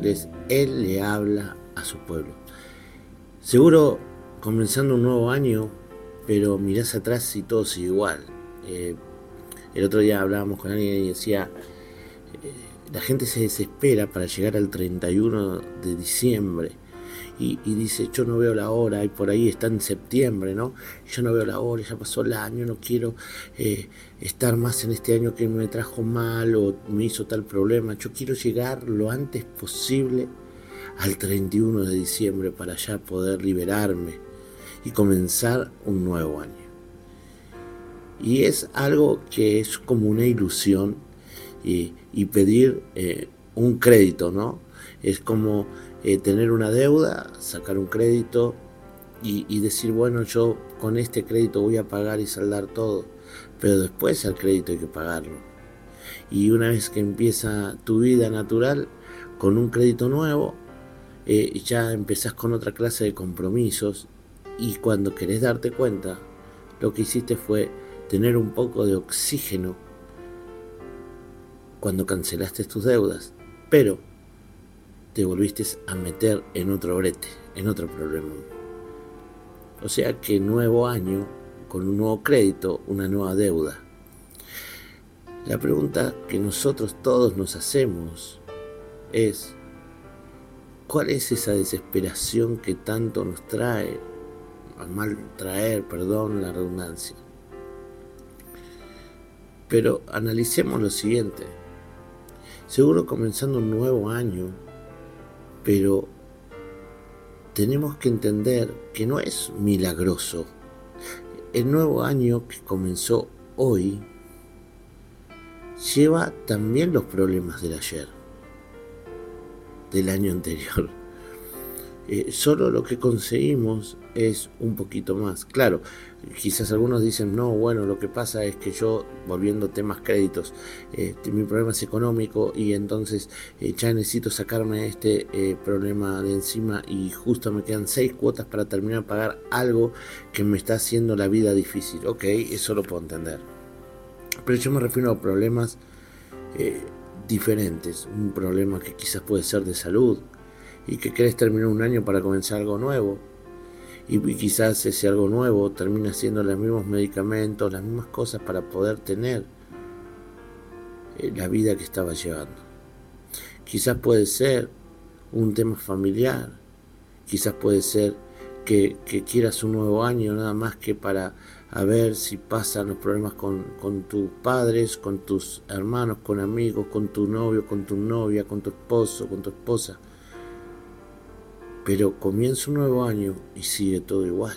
difíciles, Él le habla a su pueblo. Seguro comenzando un nuevo año, pero mirás atrás y todo sigue igual. Eh, el otro día hablábamos con alguien y decía, eh, la gente se desespera para llegar al 31 de diciembre y, dice, yo no veo la hora, y por ahí está en septiembre, ¿no? Yo no veo la hora, ya pasó el año, no quiero eh, estar más en este año que me trajo mal o me hizo tal problema, yo quiero llegar lo antes posible al 31 de diciembre para ya poder liberarme y comenzar un nuevo año. Y es algo que es como una ilusión y, pedir eh, un crédito, ¿no? Es como eh, tener una deuda, sacar un crédito y, decir, bueno, yo con este crédito voy a pagar y saldar todo, pero después al crédito hay que pagarlo. Y una vez que empieza tu vida natural con un crédito nuevo, eh, ya empezás con otra clase de compromisos y cuando querés darte cuenta, lo que hiciste fue tener un poco de oxígeno cuando cancelaste tus deudas, pero te volviste a meter en otro brete, en otro problema. O sea que nuevo año, con un nuevo crédito, una nueva deuda. La pregunta que nosotros todos nos hacemos es, ¿Cuál es esa desesperación que tanto nos trae, a mal traer, perdón, la redundancia? Pero analicemos lo siguiente. Seguro comenzando un nuevo año, pero tenemos que entender que no es milagroso. El nuevo año que comenzó hoy lleva también los problemas del ayer del año anterior. Eh, solo lo que conseguimos es un poquito más. Claro, quizás algunos dicen, no, bueno, lo que pasa es que yo, volviendo temas créditos, eh, mi problema es económico y entonces eh, ya necesito sacarme este problema de encima y justo me quedan seis cuotas para terminar de pagar algo que me está haciendo la vida difícil. Ok, eso lo puedo entender. Pero yo me refiero a problemas diferentes. Un problema que quizás puede ser de salud y que querés terminar un año para comenzar algo nuevo. Y quizás ese algo nuevo termina siendo los mismos medicamentos, las mismas cosas para poder tener eh, la vida que estaba llevando. Quizás puede ser un tema familiar, quizás puede ser que, quieras un nuevo año nada más que para a ver si pasan los problemas con, tus padres, con tus hermanos, con amigos, con tu novio, con tu novia, con tu esposo, con tu esposa. Pero comienza un nuevo año y sigue todo igual.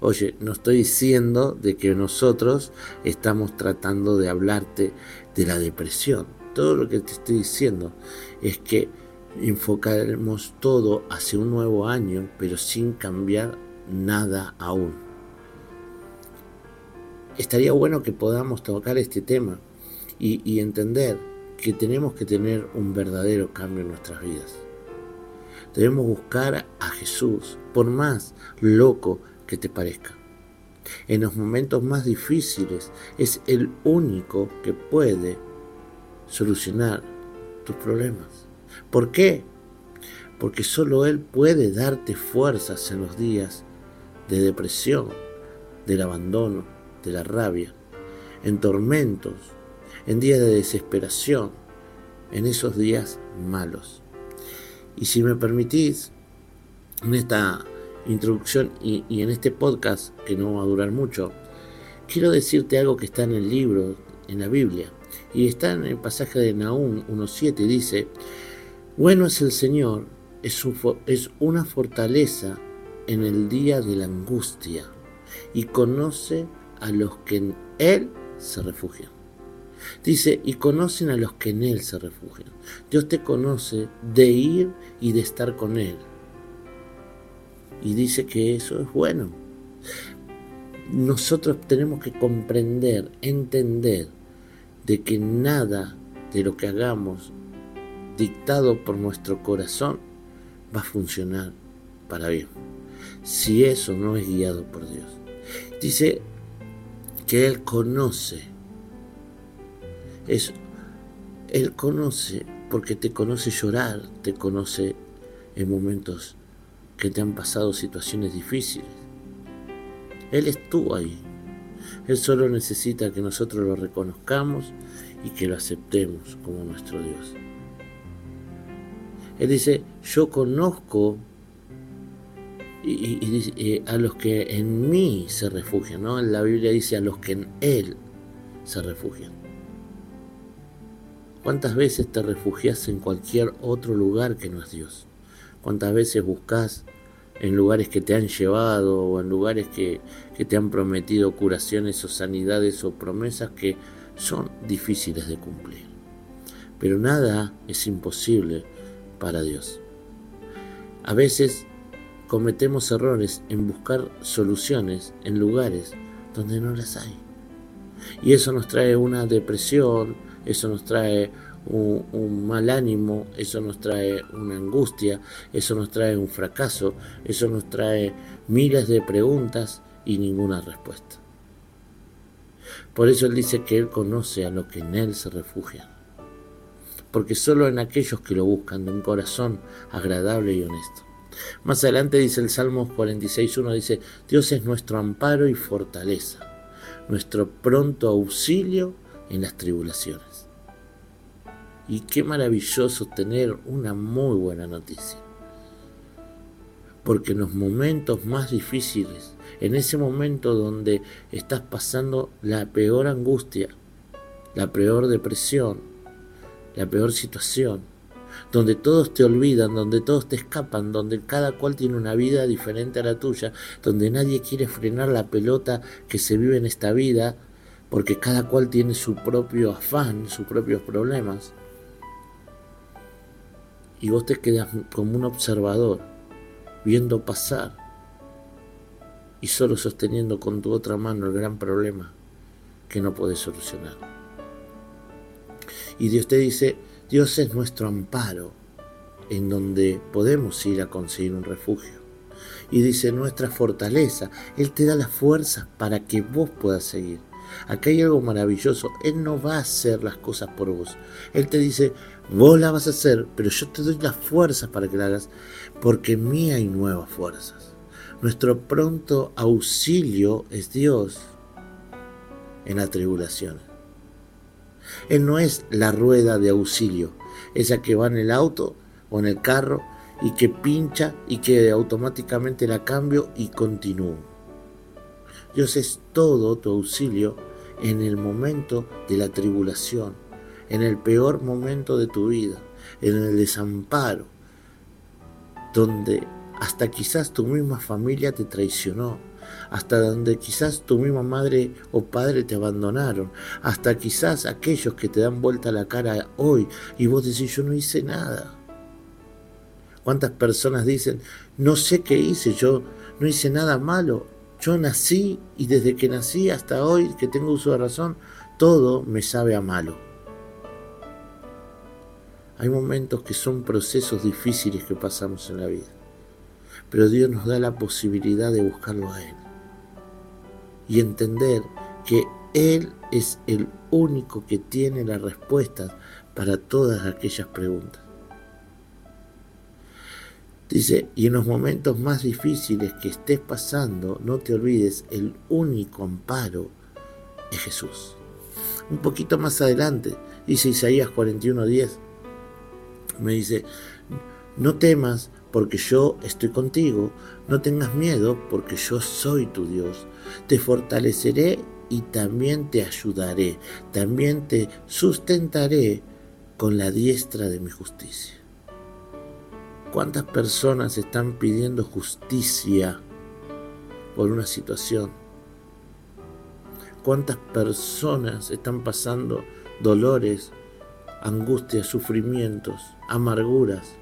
Oye, no estoy diciendo de que nosotros estamos tratando de hablarte de la depresión. Todo lo que te estoy diciendo es que enfocaremos todo hacia un nuevo año, pero sin cambiar nada aún estaría bueno que podamos tocar este tema y, entender que tenemos que tener un verdadero cambio en nuestras vidas. Debemos buscar a Jesús, por más loco que te parezca. En los momentos más difíciles es el único que puede solucionar tus problemas. ¿Por qué? Porque solo Él puede darte fuerzas en los días de depresión, del abandono, de la rabia, en tormentos, en días de desesperación, en esos días malos. Y si me permitís, en esta introducción y, en este podcast, que no va a durar mucho, quiero decirte algo que está en el libro, en la Biblia, y está en el pasaje de Nahum 1.7, dice, bueno es el Señor, es, es una fortaleza en el día de la angustia, y conoce a los que en Él se refugian. Dice, y conocen a los que en Él se refugian. Dios te conoce de ir y de estar con Él. Y dice que eso es bueno. Nosotros tenemos que comprender, entender de que nada de lo que hagamos dictado por nuestro corazón va a funcionar para bien. Si eso no es guiado por Dios. Dice que Él conoce. Es, él conoce porque te conoce llorar, te conoce en momentos que te han pasado situaciones difíciles. Él estuvo ahí. Él solo necesita que nosotros lo reconozcamos y que lo aceptemos como nuestro Dios. Él dice, yo conozco y, a los que en mí se refugian, ¿no? La Biblia dice a los que en Él se refugian. ¿Cuántas veces te refugias en cualquier otro lugar que no es Dios? ¿Cuántas veces buscas en lugares que te han llevado o en lugares que, que te han prometido curaciones o sanidades o promesas que son difíciles de cumplir? Pero nada es imposible para Dios. A veces cometemos errores en buscar soluciones en lugares donde no las hay. Y eso nos trae una depresión, eso nos trae un, mal ánimo, eso nos trae una angustia, eso nos trae un fracaso, eso nos trae miles de preguntas y ninguna respuesta. Por eso Él dice que Él conoce a los que en Él se refugian. Porque solo en aquellos que lo buscan de un corazón agradable y honesto. Más adelante dice el Salmo 46.1, dice, Dios es nuestro amparo y fortaleza, nuestro pronto auxilio en las tribulaciones. Y qué maravilloso tener una muy buena noticia. Porque en los momentos más difíciles, en ese momento donde estás pasando la peor angustia, la peor depresión, la peor situación, donde todos te olvidan, donde todos te escapan, donde cada cual tiene una vida diferente a la tuya, donde nadie quiere frenar la pelota que se vive en esta vida, porque cada cual tiene su propio afán, sus propios problemas. Y vos te quedas como un observador, viendo pasar y solo sosteniendo con tu otra mano el gran problema que no puedes solucionar. Y Dios te dice, Dios es nuestro amparo, en donde podemos ir a conseguir un refugio. Y dice nuestra fortaleza, Él te da la fuerza para que vos puedas seguir. Acá hay algo maravilloso, Él no va a hacer las cosas por vos. Él te dice, vos la vas a hacer, pero yo te doy las fuerzas para que la hagas, porque en mí hay nuevas fuerzas. Nuestro pronto auxilio es Dios en la tribulación. Él no es la rueda de auxilio, esa que va en el auto o en el carro y que pincha y que automáticamente la cambio y continúo. Dios es todo tu auxilio en el momento de la tribulación, en el peor momento de tu vida, en el desamparo, donde hasta quizás tu misma familia te traicionó, hasta donde quizás tu misma madre o padre te abandonaron, hasta quizás aquellos que te dan vuelta la cara hoy y vos decís yo no hice nada. ¿Cuántas personas dicen, no sé qué hice, yo no hice nada malo, yo nací y desde que nací hasta hoy que tengo uso de razón, todo me sabe a malo. Hay momentos que son procesos difíciles que pasamos en la vida, pero Dios nos da la posibilidad de buscarlo a Él y entender que Él es el único que tiene las respuestas para todas aquellas preguntas. Dice, y en los momentos más difíciles que estés pasando, no te olvides, el único amparo es Jesús. Un poquito más adelante, dice Isaías 41:10, me dice, no temas porque yo estoy contigo, no tengas miedo porque yo soy tu Dios, te fortaleceré y también te ayudaré, también te sustentaré con la diestra de mi justicia. ¿Cuántas personas están pidiendo justicia por una situación? ¿Cuántas personas están pasando dolores, angustias, sufrimientos, amarguras,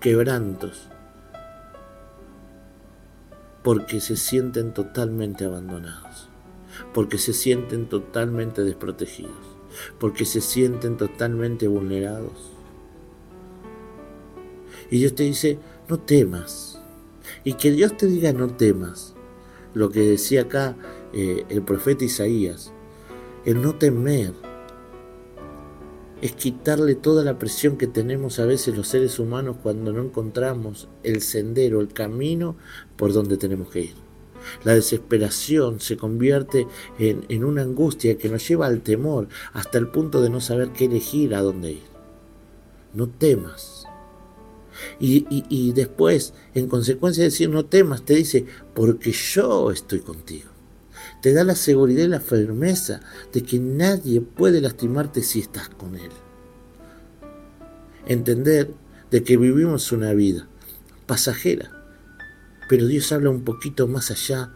quebrantos? porque se sienten totalmente abandonados, porque se sienten totalmente desprotegidos, porque se sienten totalmente vulnerados. Y Dios te dice, no temas. Y que Dios te diga, no temas. Lo que decía acá eh, el profeta Isaías, el no temer es quitarle toda la presión que tenemos a veces los seres humanos cuando no encontramos el sendero, el camino por donde tenemos que ir. La desesperación se convierte en, una angustia que nos lleva al temor hasta el punto de no saber qué elegir, a dónde ir. No temas. Y, después, en consecuencia de decir no temas, te dice, porque yo estoy contigo. Te da la seguridad y la firmeza de que nadie puede lastimarte si estás con Él. Entender de que vivimos una vida pasajera, pero Dios habla un poquito más allá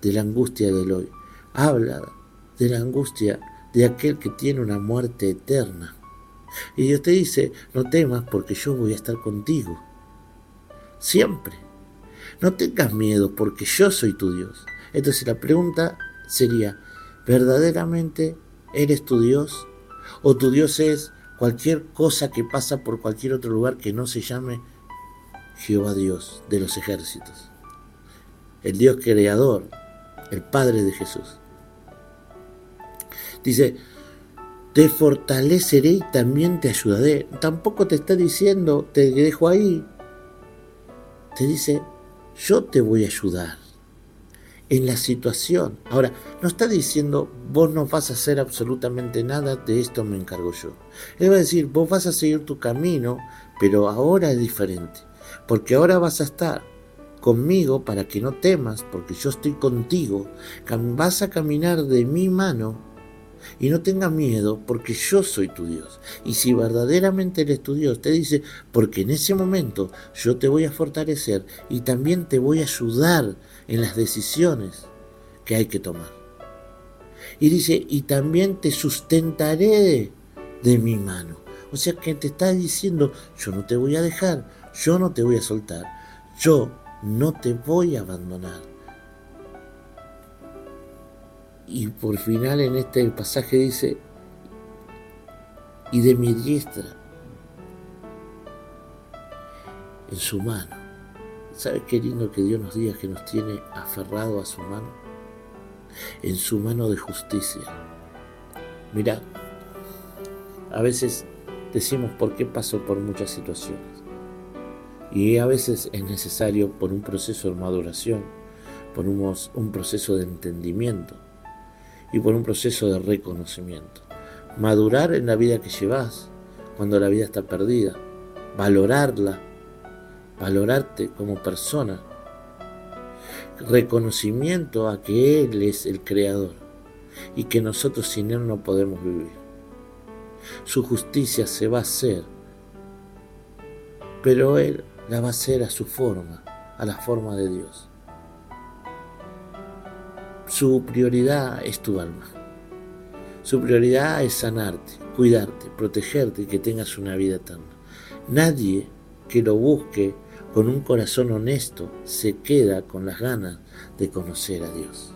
de la angustia del hoy. Habla de la angustia de aquel que tiene una muerte eterna. Y Dios te dice, no temas porque yo voy a estar contigo. Siempre. No tengas miedo porque yo soy tu Dios. Entonces la pregunta sería, ¿verdaderamente eres tu Dios? ¿O tu Dios es cualquier cosa que pasa por cualquier otro lugar que no se llame Jehová Dios de los ejércitos? El Dios creador, el Padre de Jesús. Dice, te fortaleceré y también te ayudaré. Tampoco te está diciendo, te dejo ahí. Te dice, yo te voy a ayudar en la situación. Ahora, no está diciendo, vos no vas a hacer absolutamente nada, de esto me encargo yo. Él va a decir, vos vas a seguir tu camino, pero ahora es diferente. Porque ahora vas a estar conmigo para que no temas, porque yo estoy contigo. Vas a caminar de mi mano y no tengas miedo, porque yo soy tu Dios. Y si verdaderamente eres tu Dios, te dice, porque en ese momento yo te voy a fortalecer y también te voy a ayudar en las decisiones que hay que tomar. Y dice, y también te sustentaré de mi mano. O sea que te está diciendo, yo no te voy a dejar, yo no te voy a soltar, yo no te voy a abandonar. Y por final en este pasaje dice, y de mi diestra, en su mano. ¿Sabes qué lindo que Dios nos diga que nos tiene aferrado a su mano? En su mano de justicia. Mira, a veces decimos por qué paso por muchas situaciones. Y a veces es necesario por un proceso de maduración, por un proceso de entendimiento y por un proceso de reconocimiento. Madurar en la vida que llevas cuando la vida está perdida. Valorarla. Valorarte como persona. Reconocimiento a que Él es el creador y que nosotros sin Él no podemos vivir. Su justicia se va a hacer, pero Él la va a hacer a su forma, a la forma de Dios. Su prioridad es tu alma. Su prioridad es sanarte, cuidarte, protegerte y que tengas una vida eterna. Nadie que lo busque con un corazón honesto se queda con las ganas de conocer a Dios.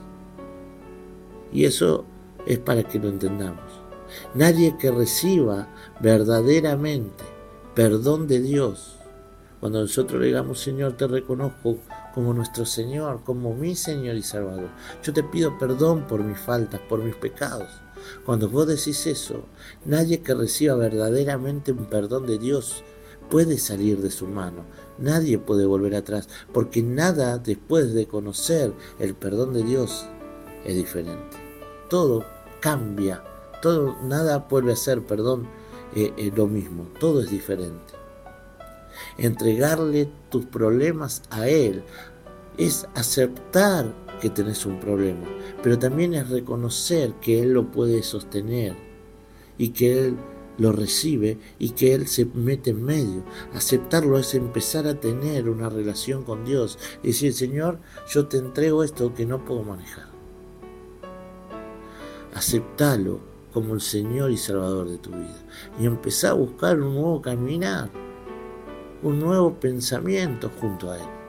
Y eso es para que lo entendamos. Nadie que reciba verdaderamente perdón de Dios, cuando nosotros le digamos, Señor, te reconozco como nuestro Señor, como mi Señor y Salvador. Yo te pido perdón por mis faltas, por mis pecados. Cuando vos decís eso, nadie que reciba verdaderamente un perdón de Dios puede salir de su mano. Nadie puede volver atrás, porque nada después de conocer el perdón de Dios es diferente. Todo cambia, todo, nada vuelve a ser, perdón, eh, eh, lo mismo, todo es diferente entregarle tus problemas a Él. Es aceptar que tenés un problema, pero también es reconocer que Él lo puede sostener y que Él lo recibe y que Él se mete en medio. Aceptarlo es empezar a tener una relación con Dios y decir, Señor, yo te entrego esto que no puedo manejar. Aceptalo como el Señor y Salvador de tu vida y empezar a buscar un nuevo caminar un nuevo pensamiento junto a Él.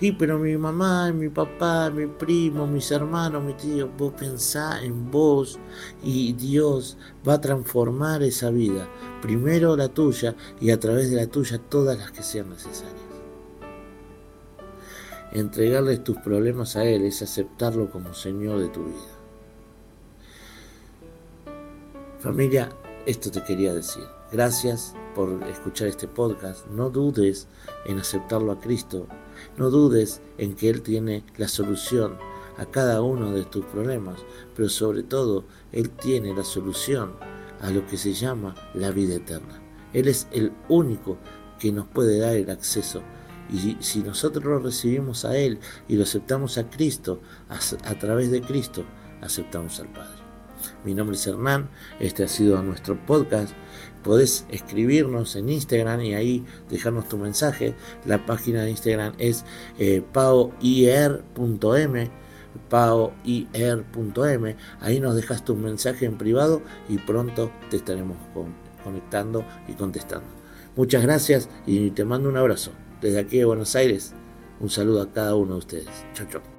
Y pero mi mamá, mi papá, mi primo, mis hermanos, mi tío, vos pensá en vos y Dios va a transformar esa vida. Primero la tuya y a través de la tuya todas las que sean necesarias. Entregarles tus problemas a Él es aceptarlo como Señor de tu vida. Familia, esto te quería decir. Gracias por escuchar este podcast. No dudes en aceptarlo a Cristo. No dudes en que Él tiene la solución a cada uno de tus problemas, pero sobre todo Él tiene la solución a lo que se llama la vida eterna. Él es el único que nos puede dar el acceso. Y si nosotros lo recibimos a Él y lo aceptamos a Cristo, a, través de Cristo, aceptamos al Padre. Mi nombre es Hernán, este ha sido nuestro podcast. Podés escribirnos en Instagram y ahí dejarnos tu mensaje. La página de Instagram es eh, paoir.m paoir.m. Ahí nos dejas tu mensaje en privado y pronto te estaremos conectando y contestando. Muchas gracias y te mando un abrazo. Desde aquí de Buenos Aires, un saludo a cada uno de ustedes. Chau, chau.